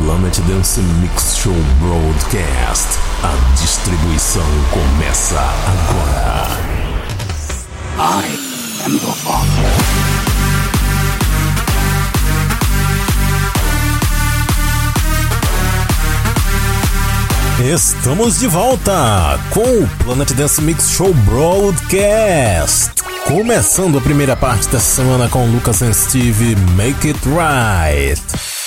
Planet Dance Mix Show Broadcast. A distribuição começa agora. I am the father. Estamos de volta com o Planet Dance Mix Show Broadcast. Começando a primeira parte da semana com Lucas and Steve Make It Right.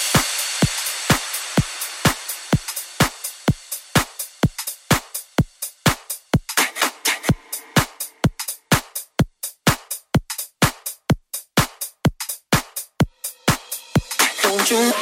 you.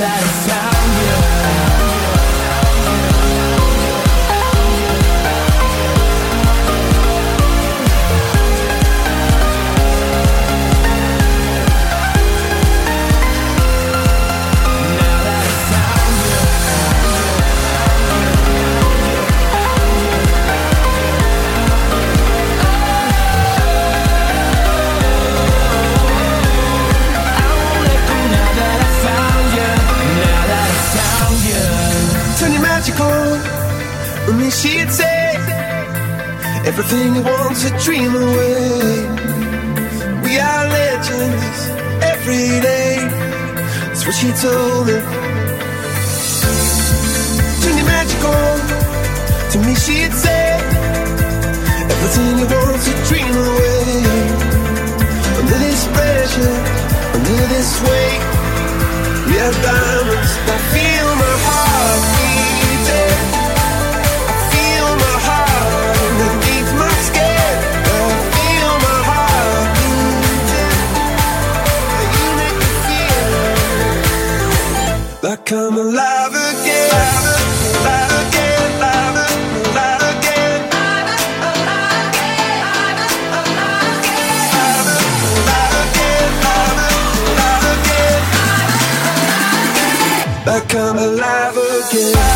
that it's Everything you want to dream away. We are legends every day. That's what she told me. Dream magical. To me, she'd say everything you want to dream away. Under this pressure, under this weight, we are diamonds that come alive again.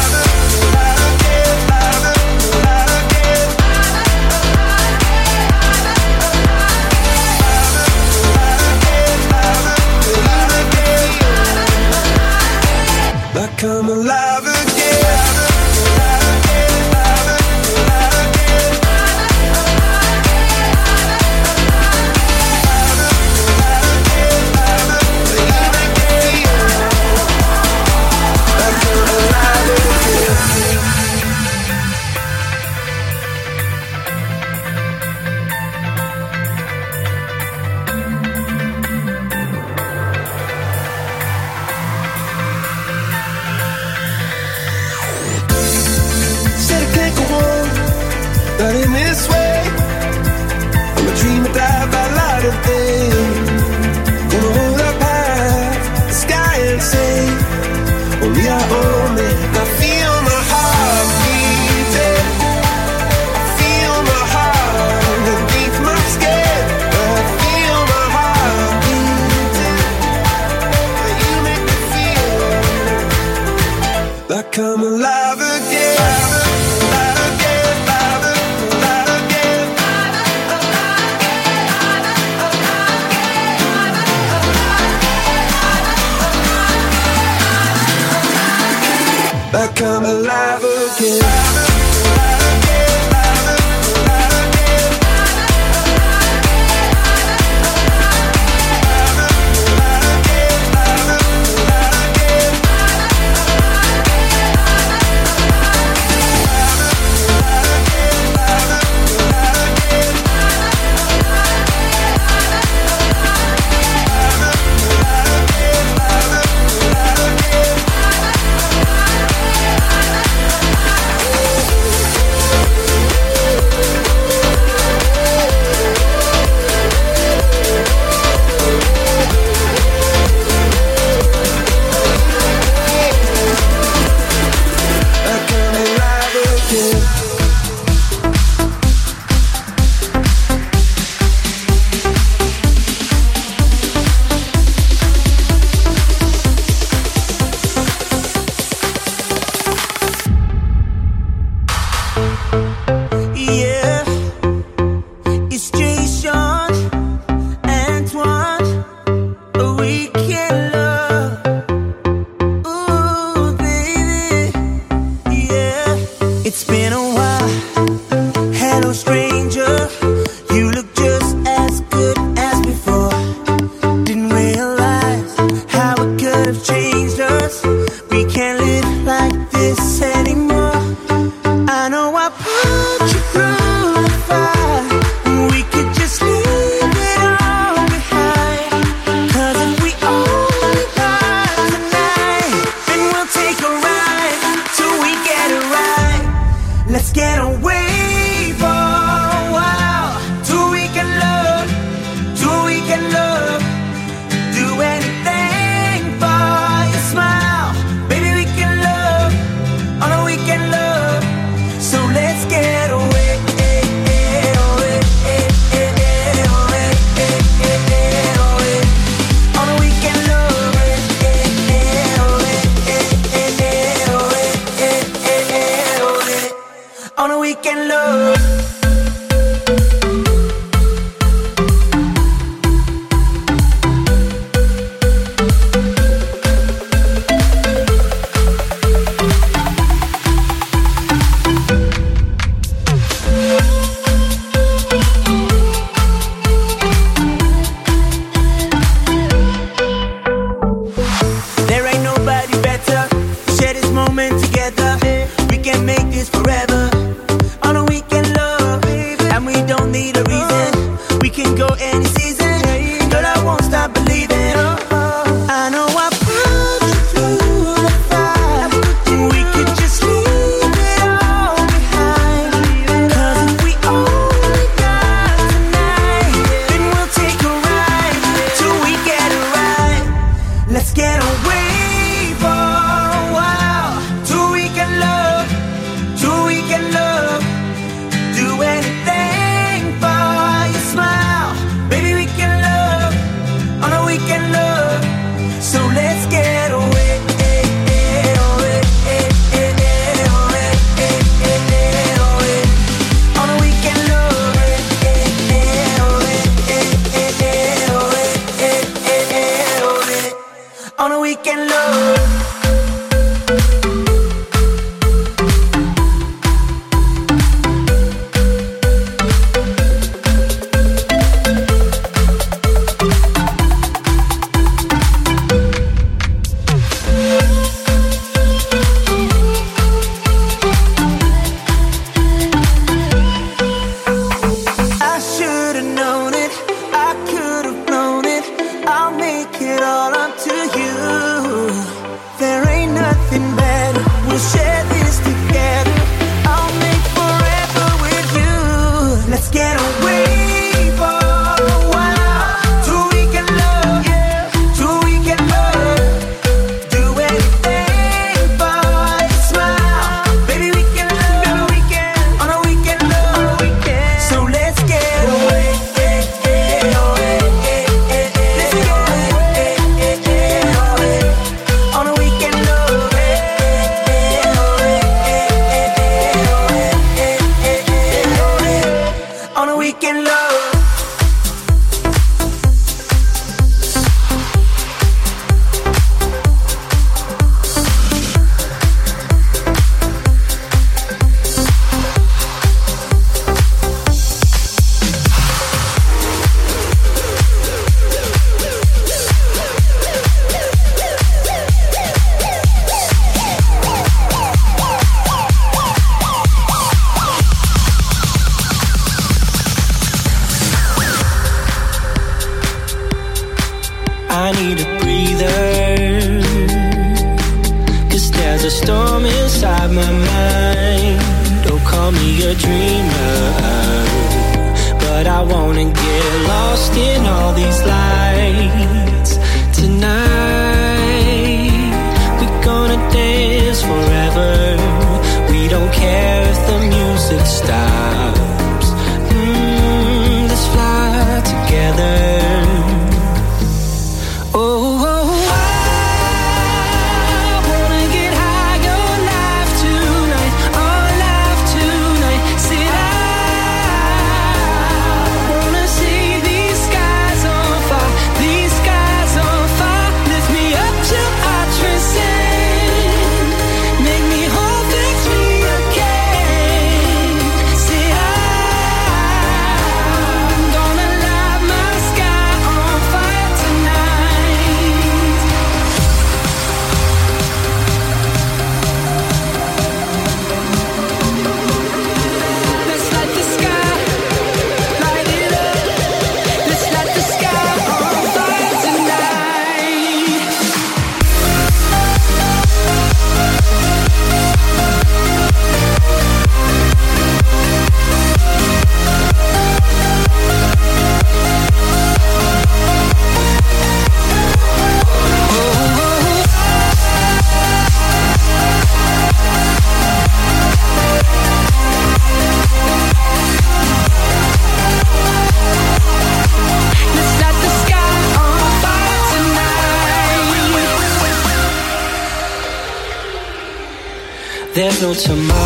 till tomorrow.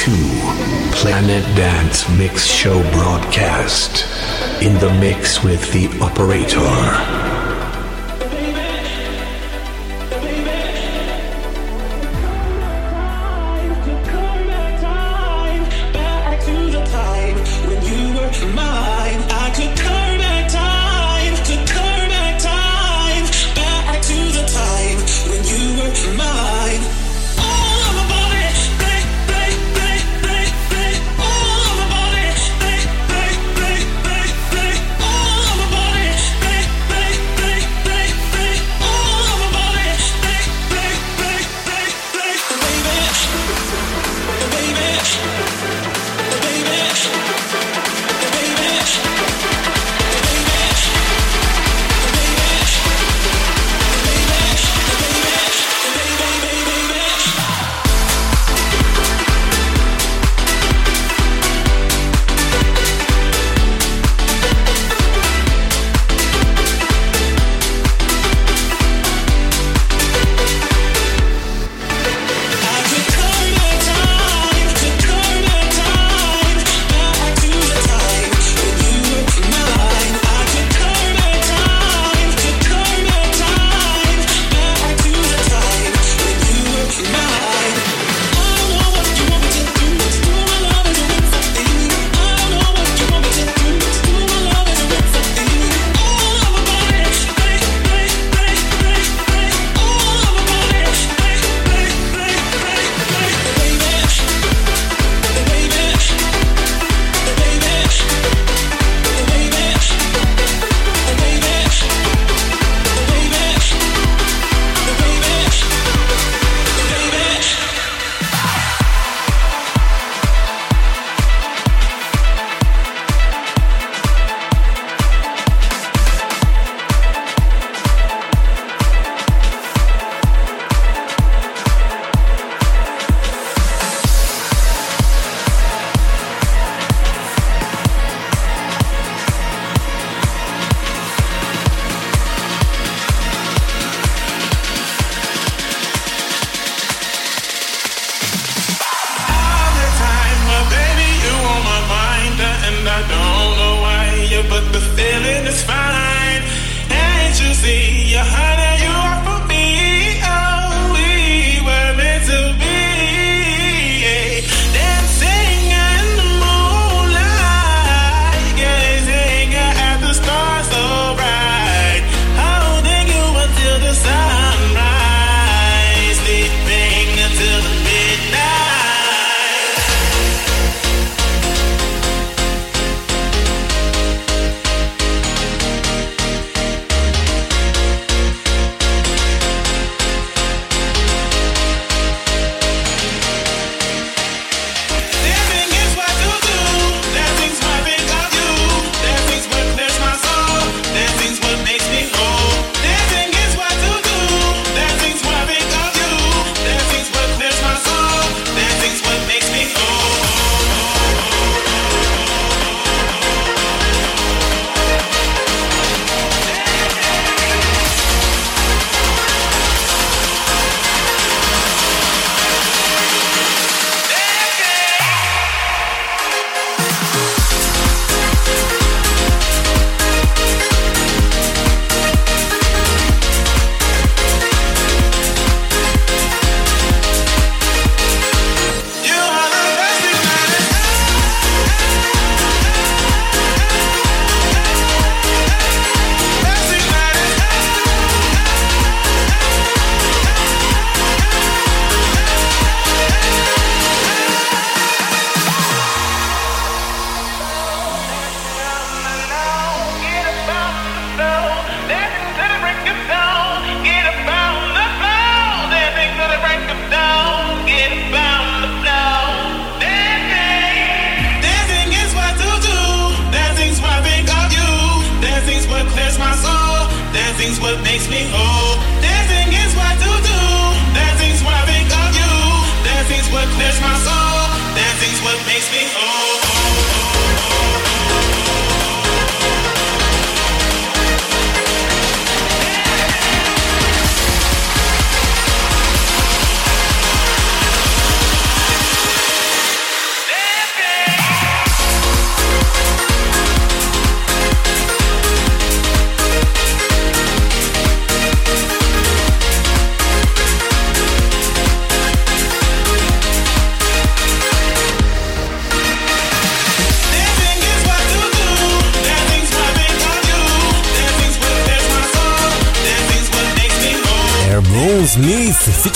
To Planet Dance Mix Show broadcast in the mix with the operator.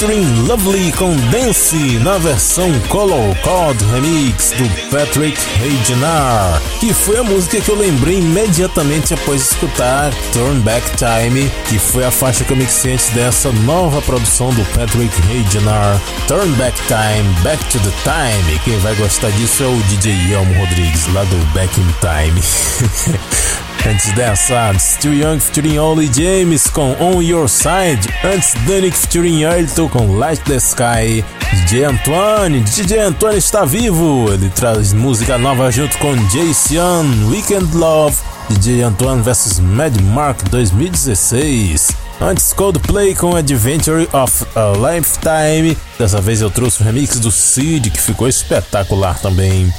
Featuring Lovely com Dance na versão Color Code Remix do Patrick Regenar, que foi a música que eu lembrei imediatamente após escutar Turn Back Time, que foi a faixa que eu mixei antes dessa nova produção do Patrick Regenar, Turn Back Time, Back to the Time. Quem vai gostar disso é o DJ Elmo Rodrigues, lá do Back in Time. Antes dessa, Still Young featuring Ollie James com On Your Side. Antes, Danik featuring Ayrton com Light the Sky. DJ Antoine, DJ Antoine está vivo. Ele traz música nova junto com Jason, Weekend Love. DJ Antoine vs Mad Mark 2016. Antes, Coldplay com Adventure of a Lifetime. Dessa vez eu trouxe o remix do Seed, que ficou espetacular também.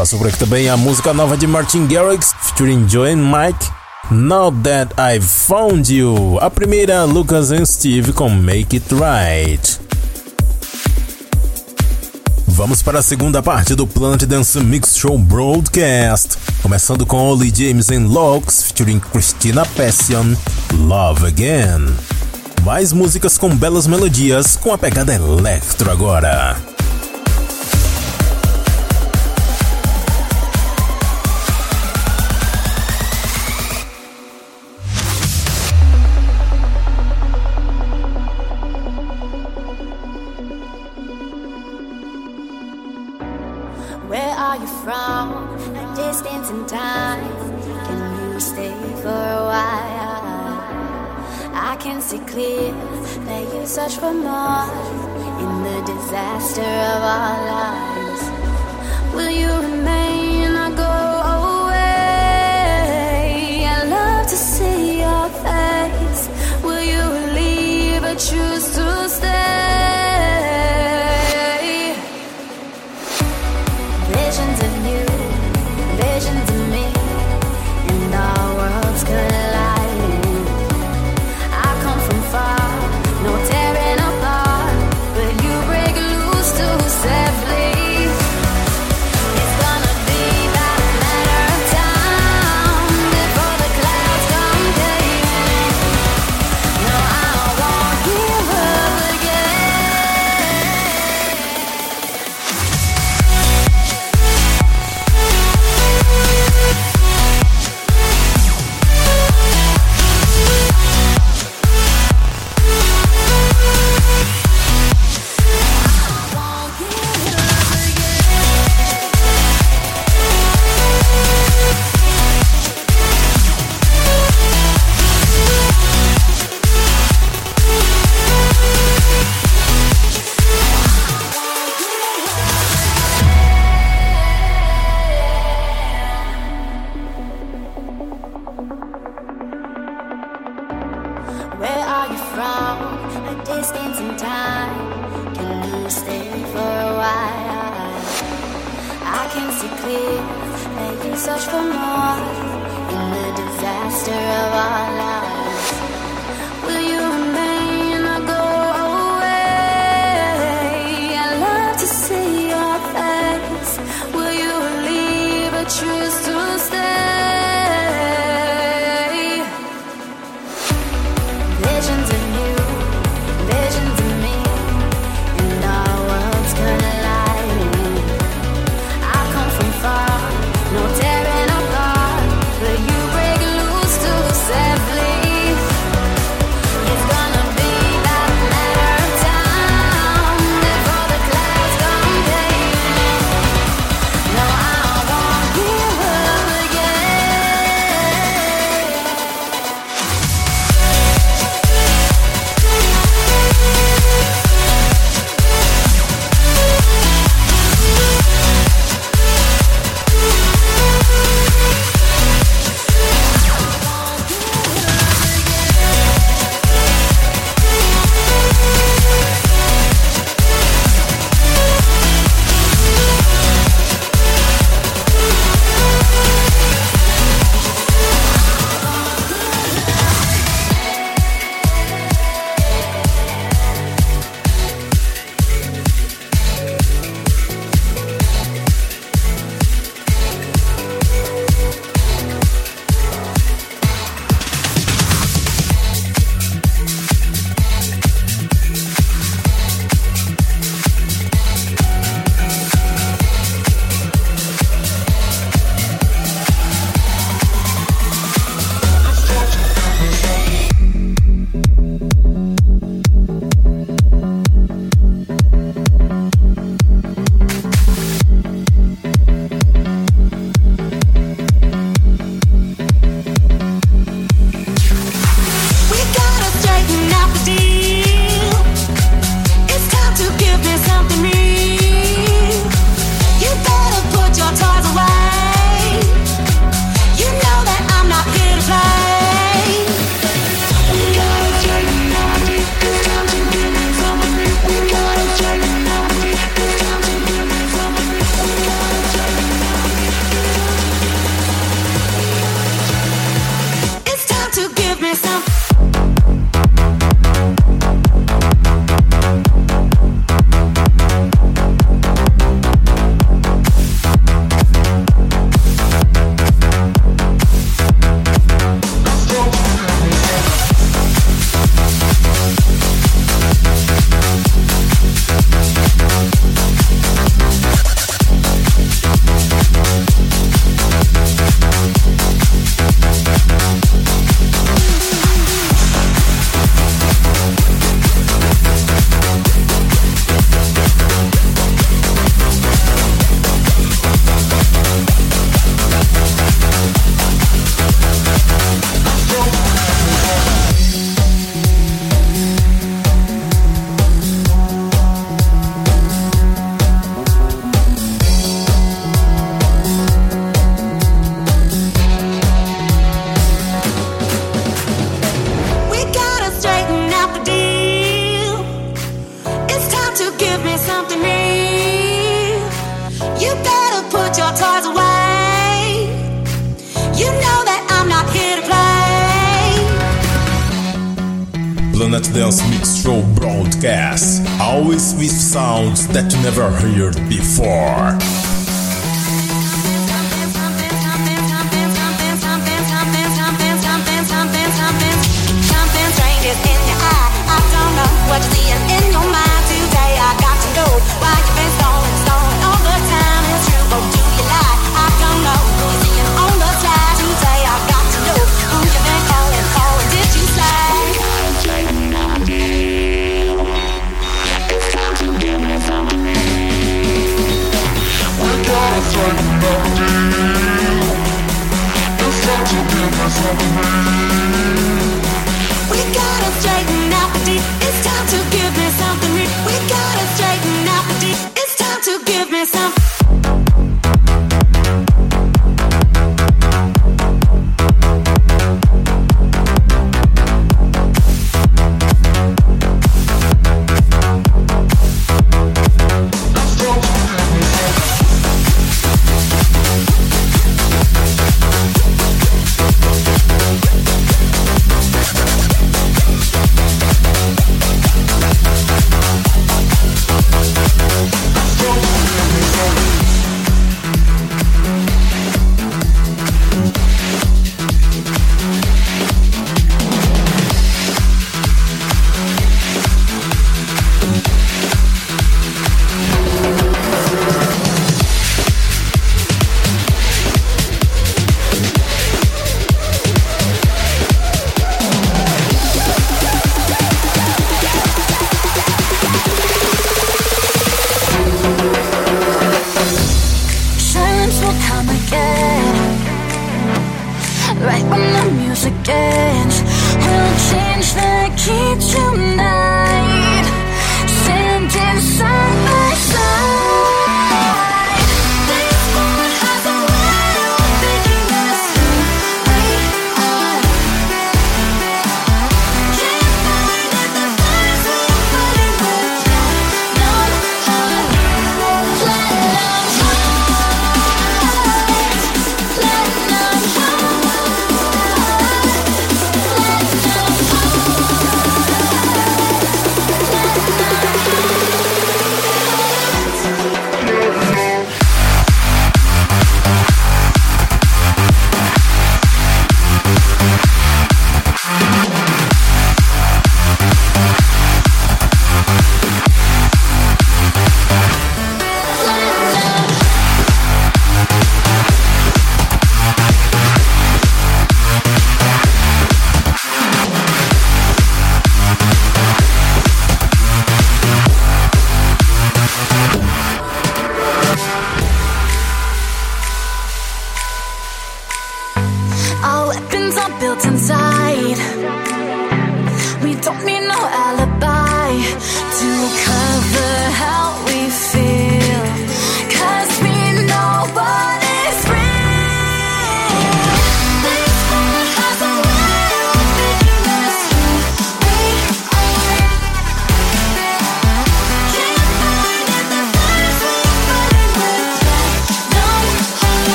Passou por aqui também a música nova de Martin Garrix, featuring Joanne Mike. Now That I've Found You. A primeira, Lucas and Steve com Make It Right. Vamos para a segunda parte do Planet Dance Mix Show Broadcast. Começando com Ollie James and Locks, featuring Christina Passion, Love Again. Mais músicas com belas melodias, com a pegada electro agora.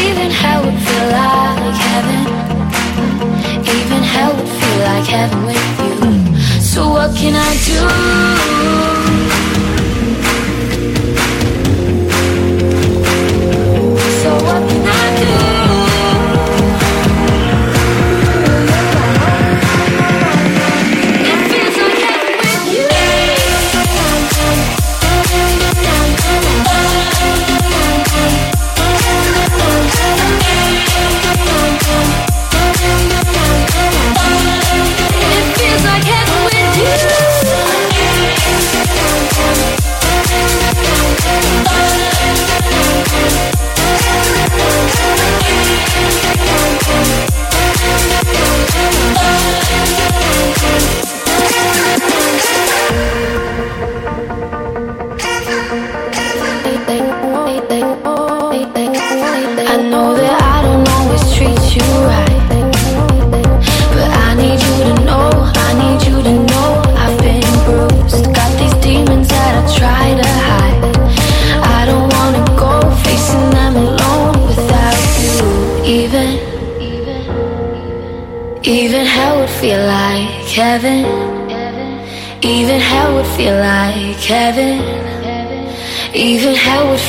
Even hell would feel like heaven. Even hell would feel like heaven with you. So what can I do?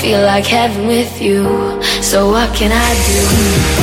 feel like heaven with you. So what can I do?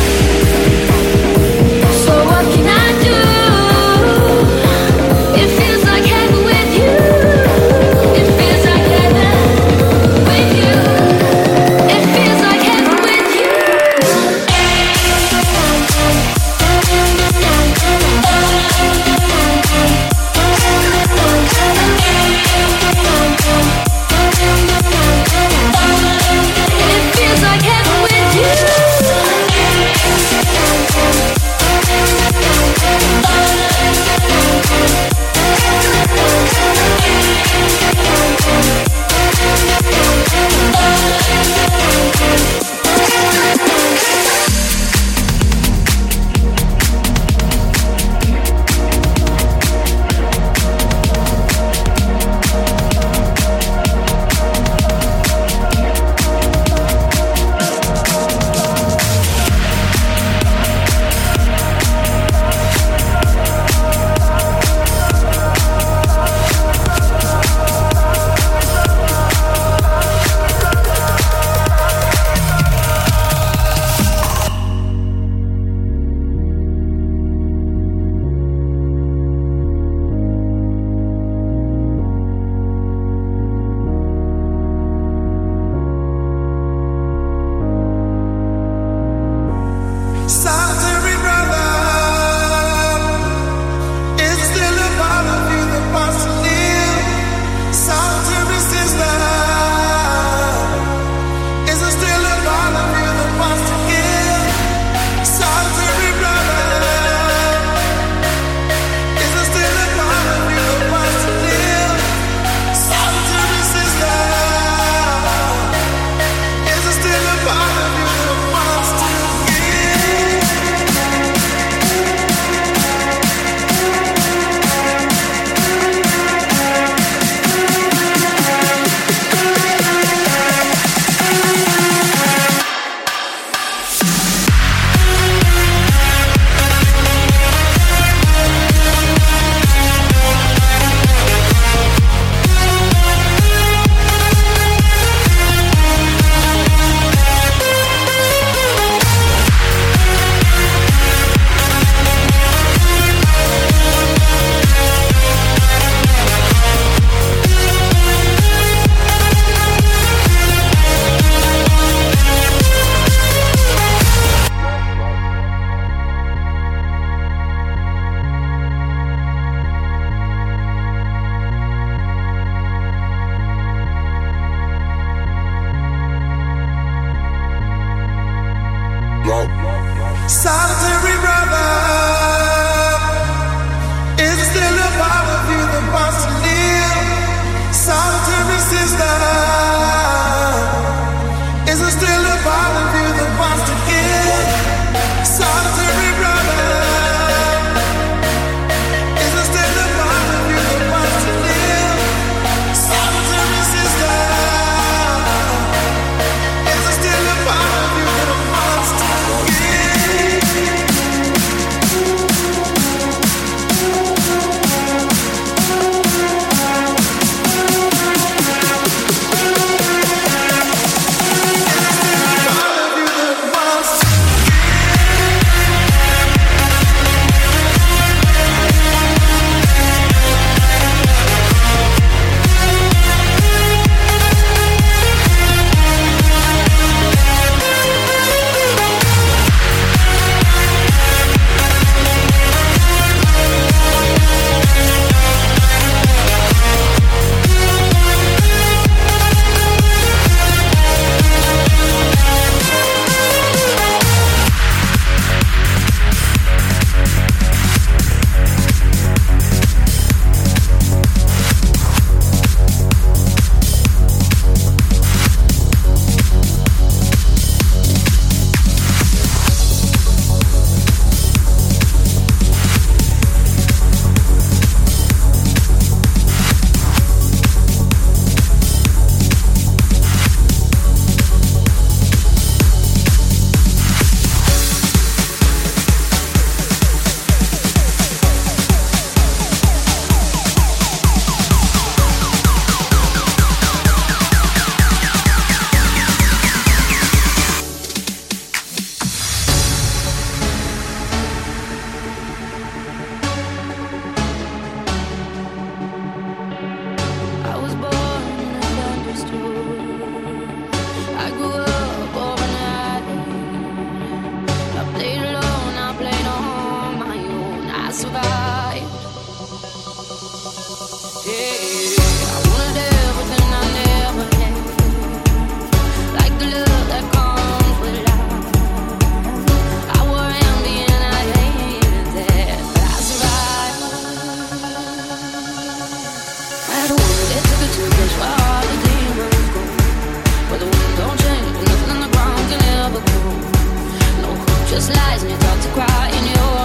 just lies and you talk to cry in your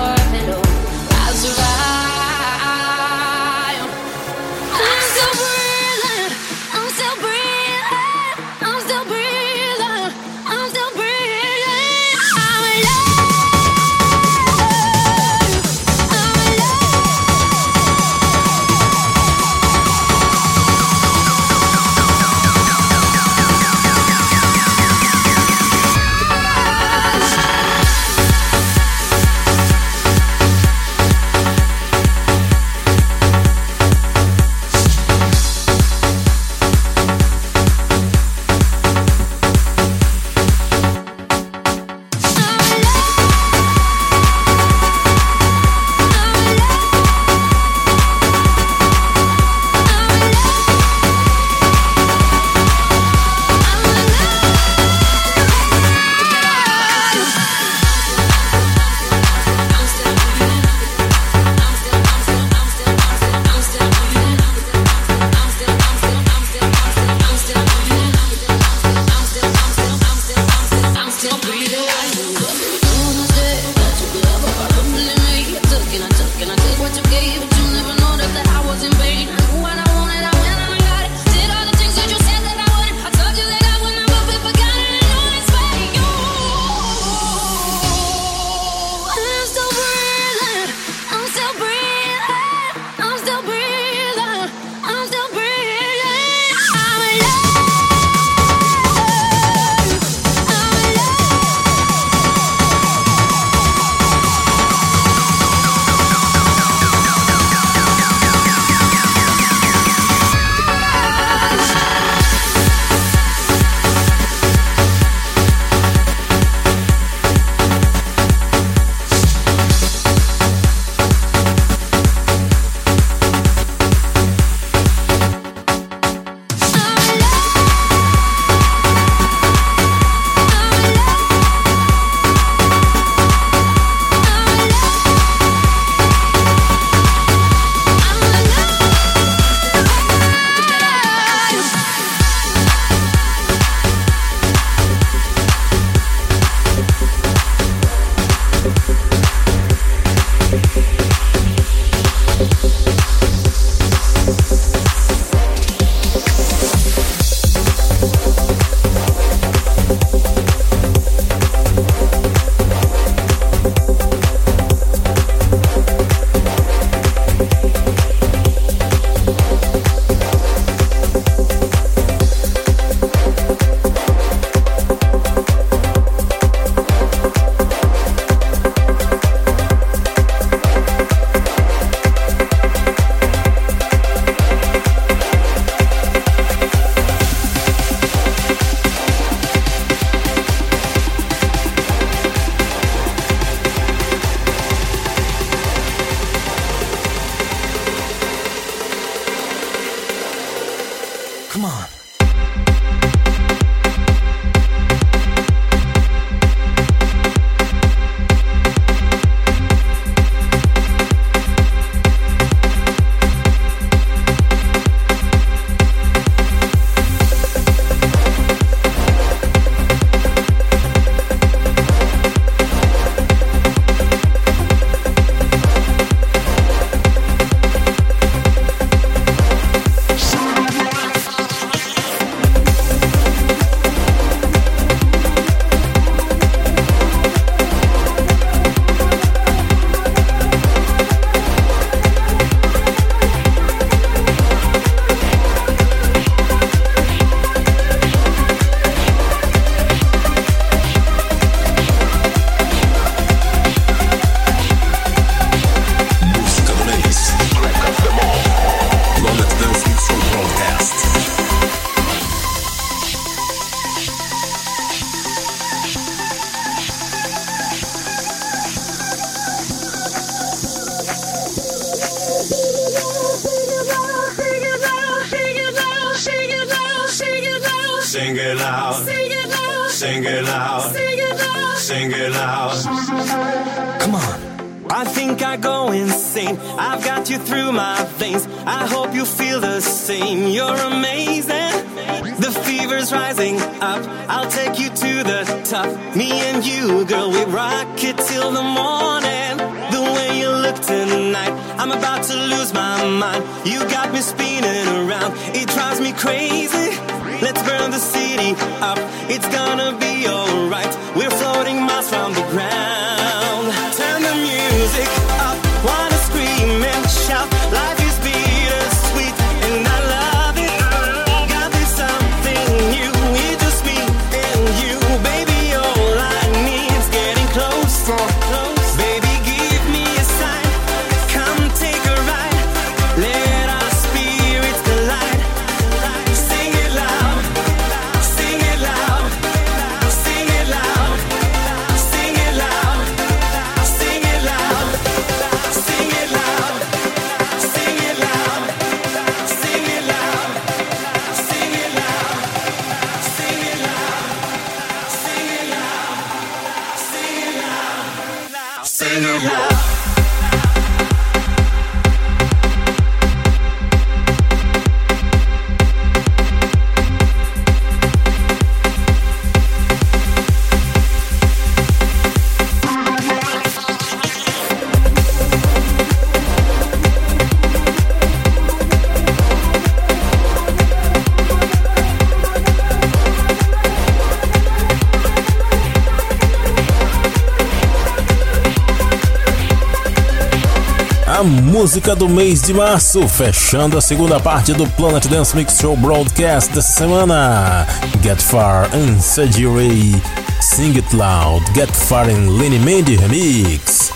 música do mês de março, fechando a segunda parte do Planet Dance Mix Show Broadcast dessa semana. Get Far and Surgery, Sing It Loud, Get Far and Lenny Mandy Remix.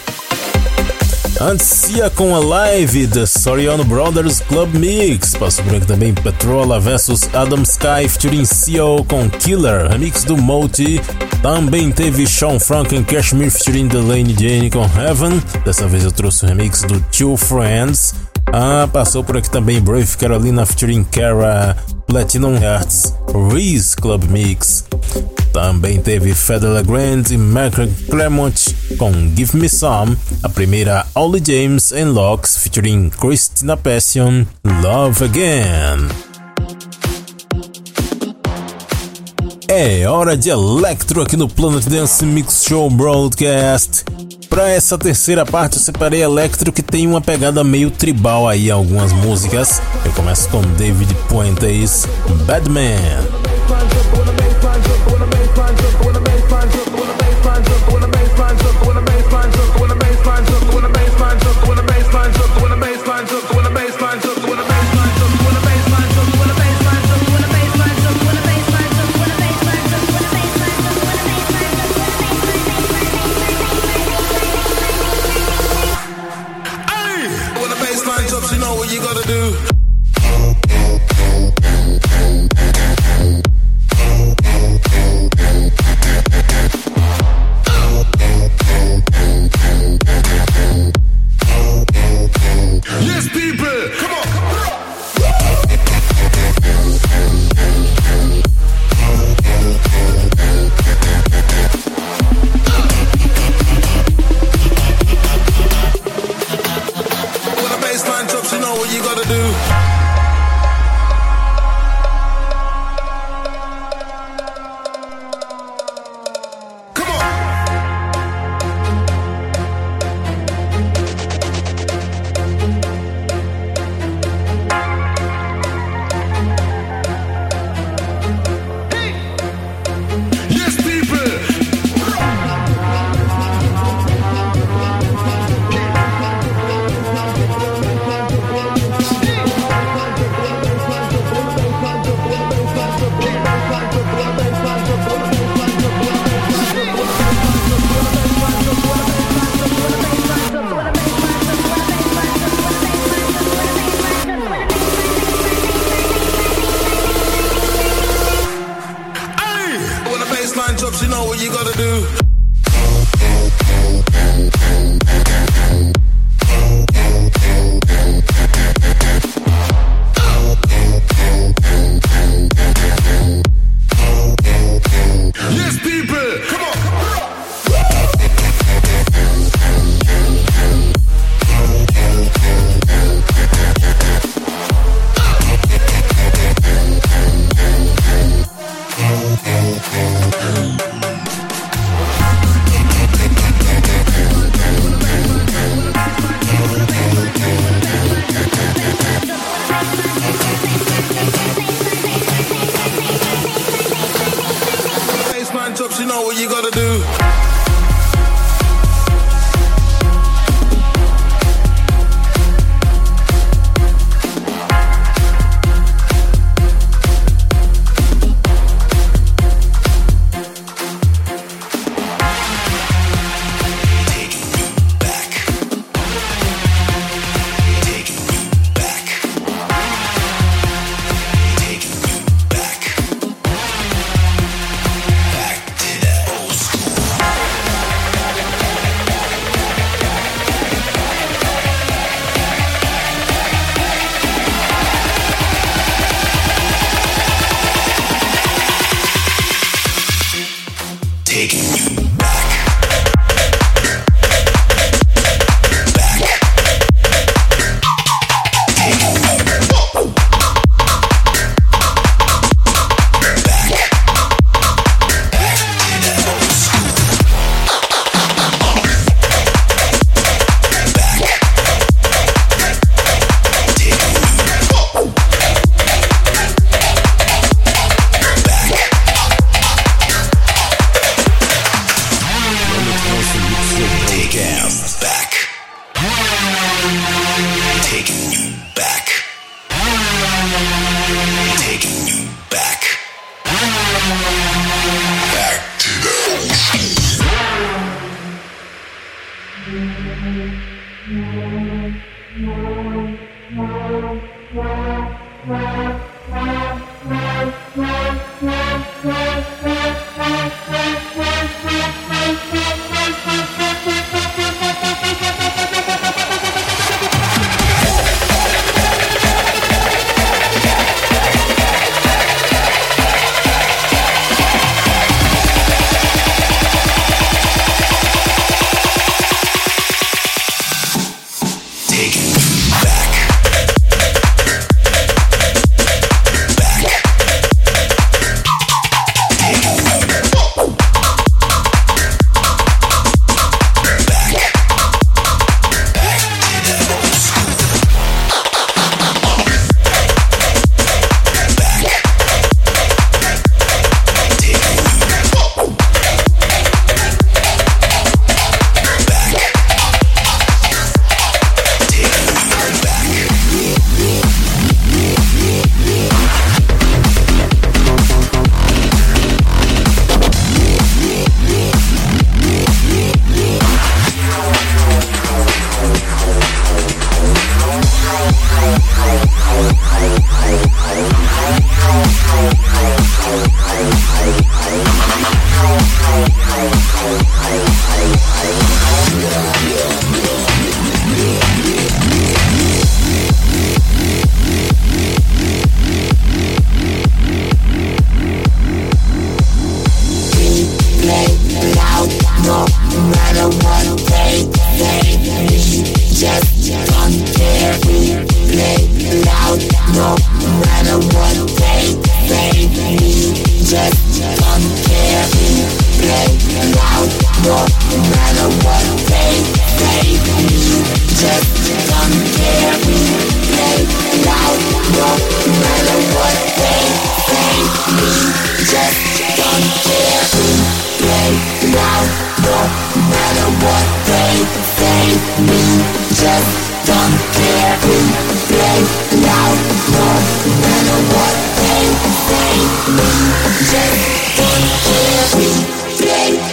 Antes ia com a live da Soriano Brothers Club Mix. Passou por aqui também Petrola vs Adam Sky featuring CEO com Killer, remix do Moti. Também teve Sean Franken Cashmere featuring Delaney Jane com Heaven. Dessa vez eu trouxe o remix do Two Friends. Ah, passou por aqui também Brave Carolina featuring Kara Platinum Hearts Reese Club Mix. Também teve Federer Grant e Michael Claremont com Give Me Some, a primeira Ollie James and Locks featuring Christina Passion, Love Again. É hora de Electro aqui no Planet Dance Mix Show Broadcast. Para essa terceira parte eu separei Electro que tem uma pegada meio tribal aí algumas músicas. Eu começo com David Puentes, Badman.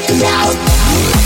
Now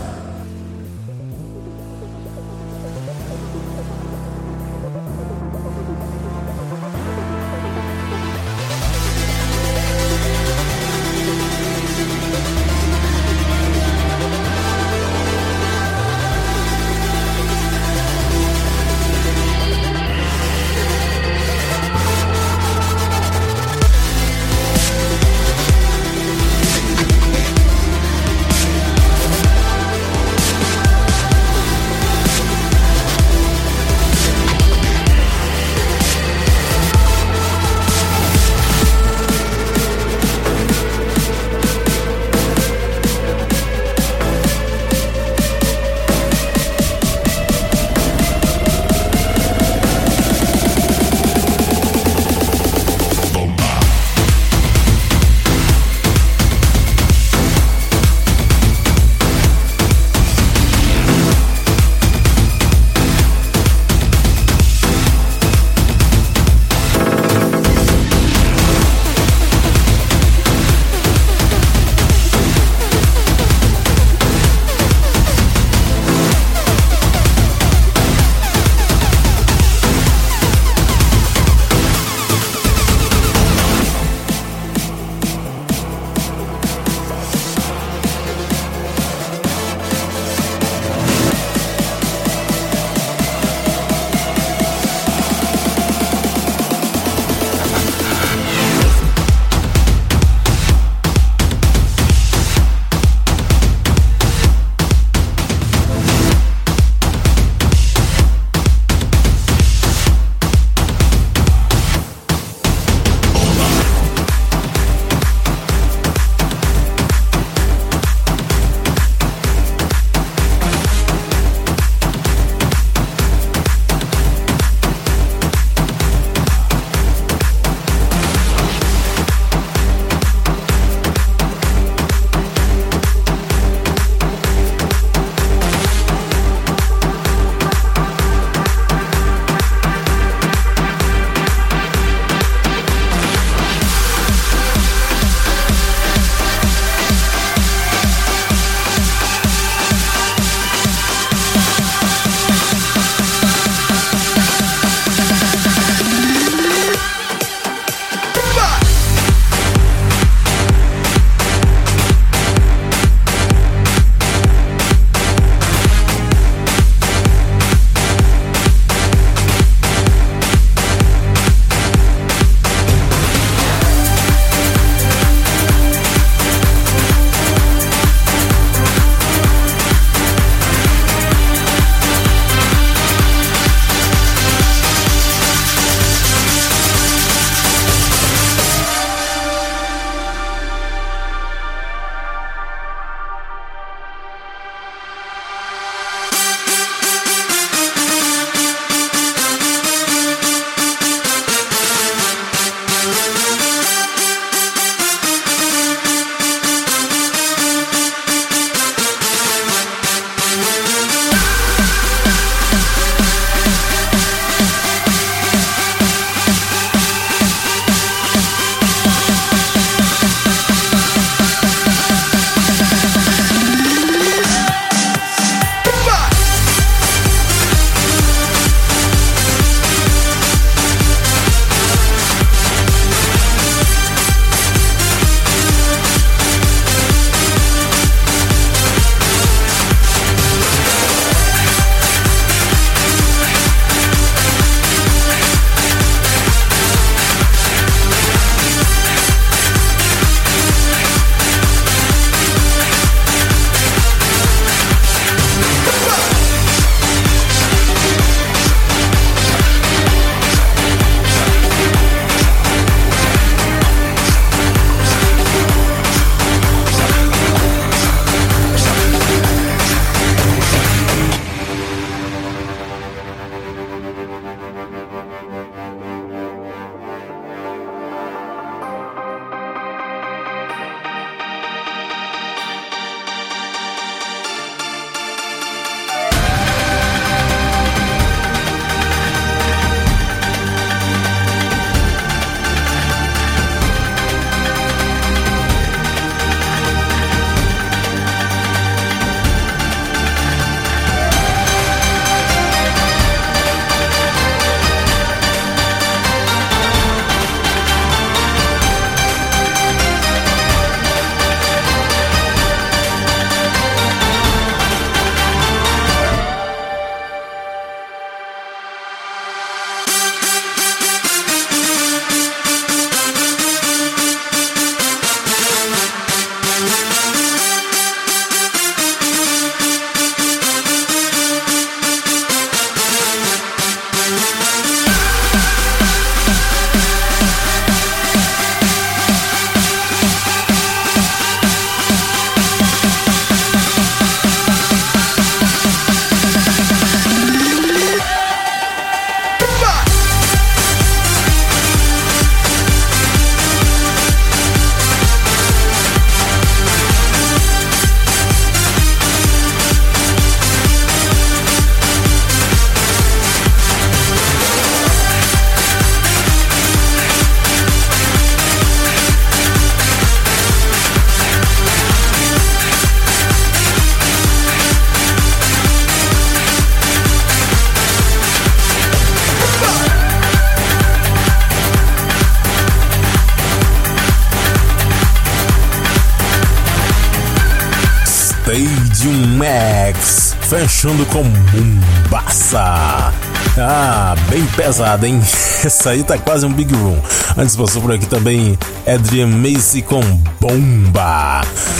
Fechando com Mombasa. Ah, bem pesada, hein? Essa aí tá quase um Big Room. Antes passou por aqui também Adrian Macy com Bomba.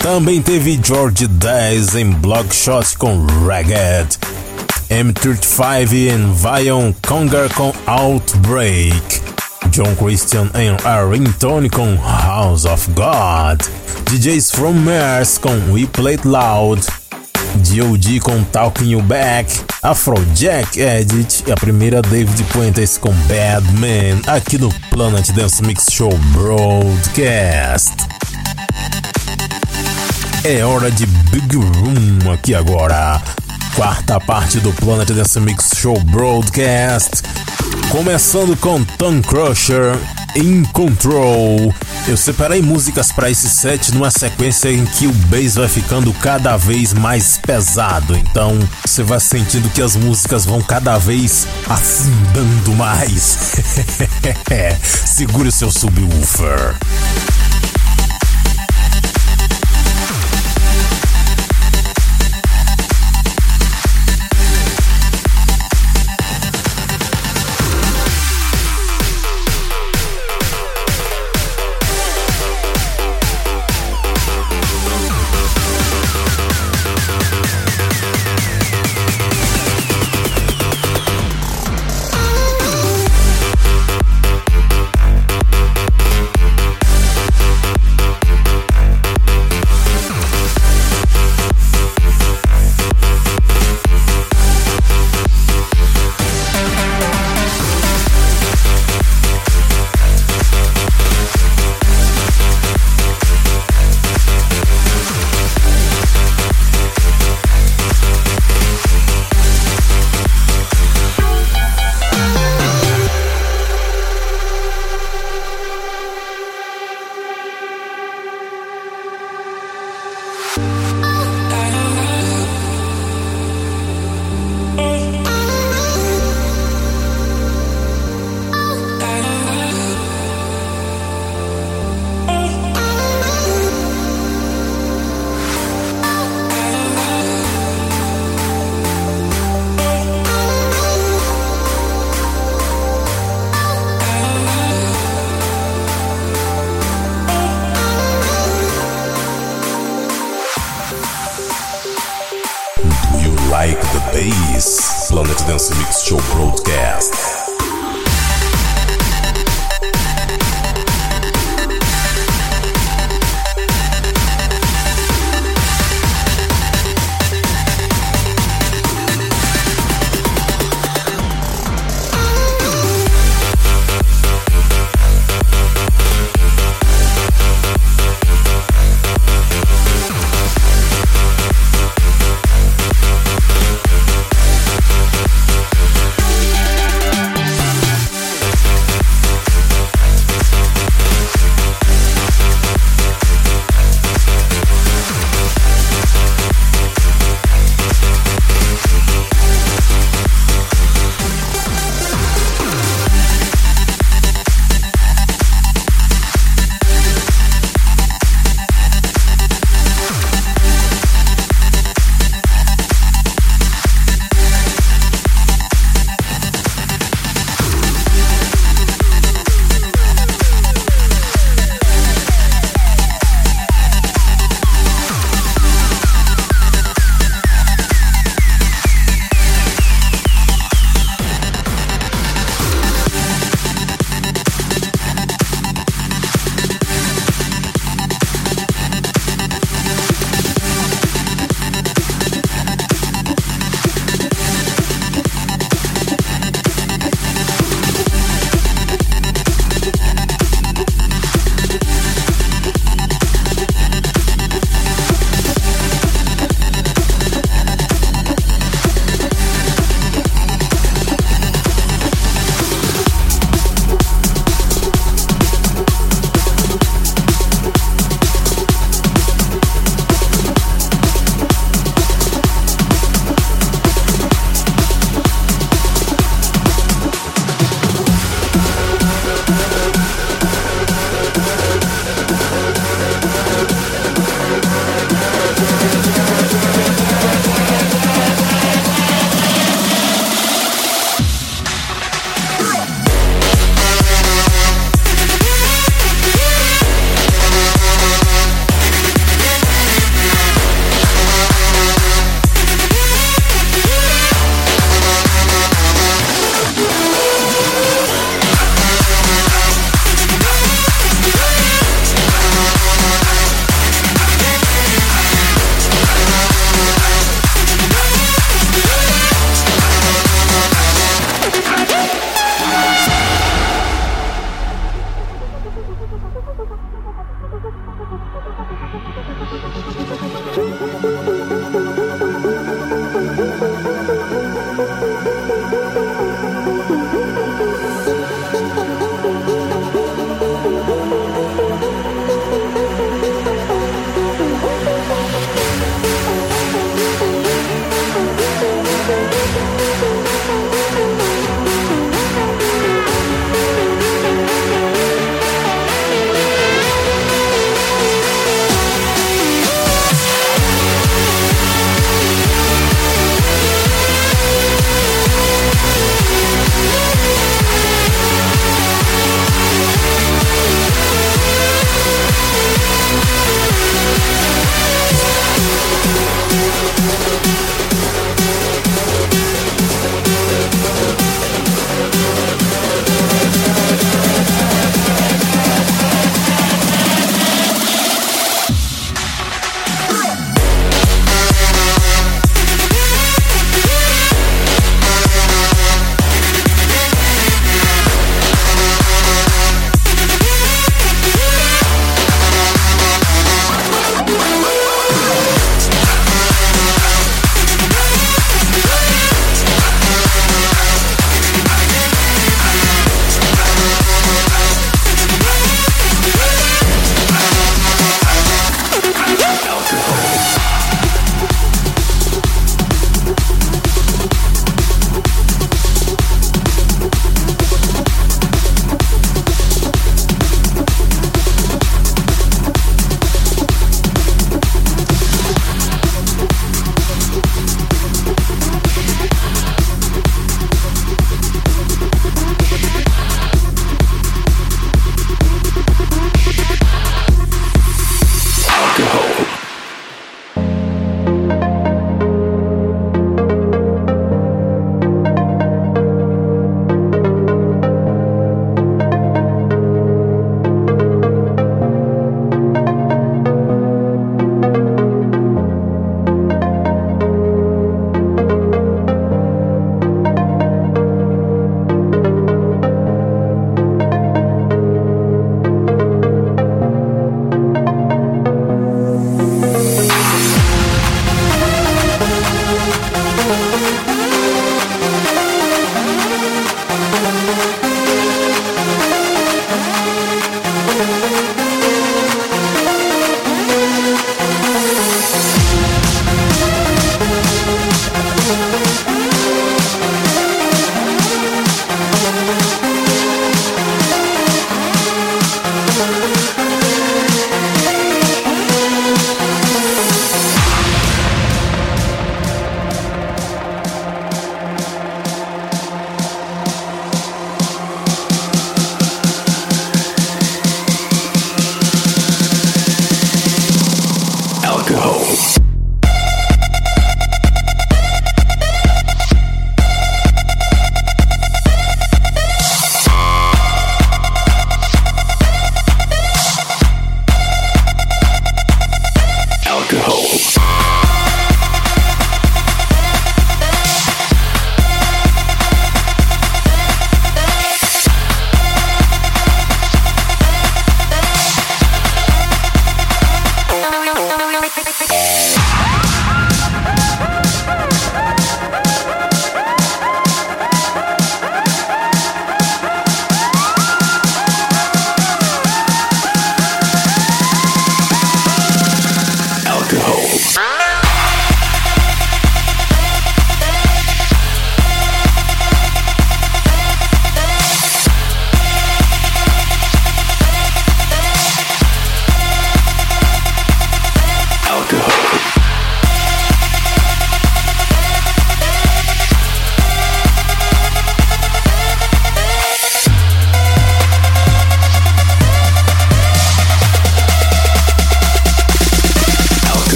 Também teve George 10 em Blockshot com Ragged. M35 em Vion Conger com Outbreak. John Christian em Arrington com House of God. DJs from Mars com We Play It Loud. D.O.D. com Talking You Back, Afrojack Edit e a primeira David Puentes com Bad Man aqui no Planet Dance Mix Show Broadcast. É hora de Big Room aqui agora. Quarta parte do Planet Dance Mix Show Broadcast. Começando com Tom Crusher In Control. Eu separei músicas para esse set numa sequência em que o bass vai ficando cada vez mais pesado. Então você vai sentindo que as músicas vão cada vez afundando mais. Segure o seu subwoofer.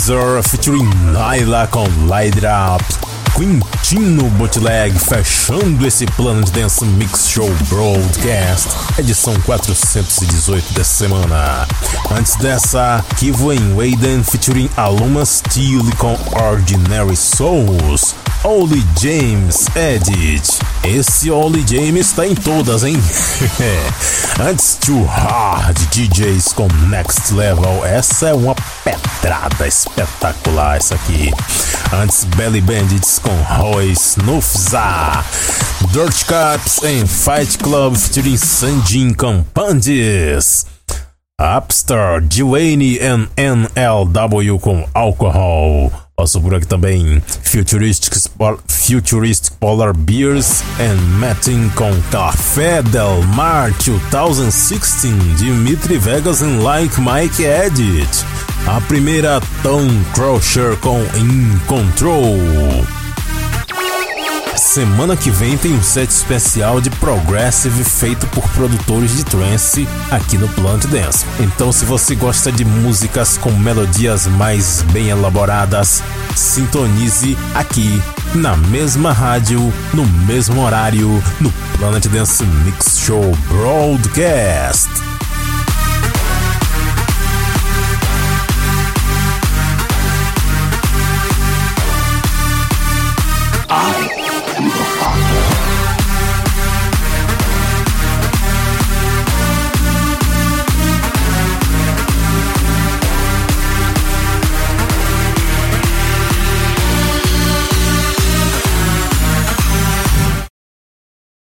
Laser featuring Naila com Up. Quintino Bootleg fechando esse Planet Dance Mix Show Broadcast, edição 418 da semana. Antes dessa, Kivoen Waden featuring Aluma Steel com Ordinary Souls. Oli James Edit. Esse Oli James tá em todas, hein? Antes Too Hard DJs com Next Level. Essa é uma pedrada espetacular essa aqui. Antes Belly Bandits com Roy Snufza. Dirt Caps em Fight Club featuring Sanjin com Pandis. Upstar, Dwayne and NLW com Alcohol. Passou por aqui também Futuristic, Futuristic Polar Beers and Matting com Café Del Mar 2016 Dimitri Vegas and Like Mike Edit. A primeira Tom Crusher com In Control. Semana que vem tem um set especial de Progressive feito por produtores de trance aqui no Plant Dance. Então, se você gosta de músicas com melodias mais bem elaboradas, sintonize aqui na mesma rádio, no mesmo horário, no Planet Dance Mix Show Broadcast.